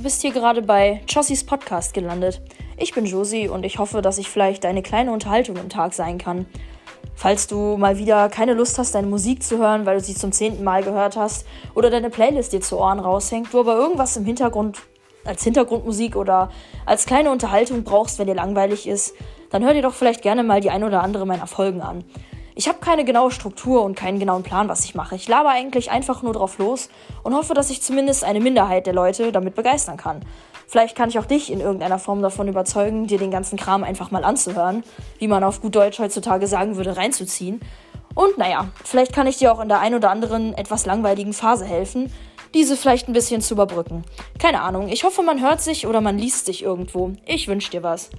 Du bist hier gerade bei Chossys Podcast gelandet. Ich bin Josie und ich hoffe, dass ich vielleicht deine kleine Unterhaltung im Tag sein kann. Falls du mal wieder keine Lust hast, deine Musik zu hören, weil du sie zum zehnten Mal gehört hast oder deine Playlist dir zu Ohren raushängt, du aber irgendwas im Hintergrund als Hintergrundmusik oder als kleine Unterhaltung brauchst, wenn dir langweilig ist, dann hör dir doch vielleicht gerne mal die ein oder andere meiner Folgen an. Ich habe keine genaue Struktur und keinen genauen Plan, was ich mache. Ich laber eigentlich einfach nur drauf los und hoffe, dass ich zumindest eine Minderheit der Leute damit begeistern kann. Vielleicht kann ich auch dich in irgendeiner Form davon überzeugen, dir den ganzen Kram einfach mal anzuhören, wie man auf gut Deutsch heutzutage sagen würde, reinzuziehen. Und naja, vielleicht kann ich dir auch in der ein oder anderen etwas langweiligen Phase helfen, diese vielleicht ein bisschen zu überbrücken. Keine Ahnung, ich hoffe, man hört sich oder man liest sich irgendwo. Ich wünsche dir was.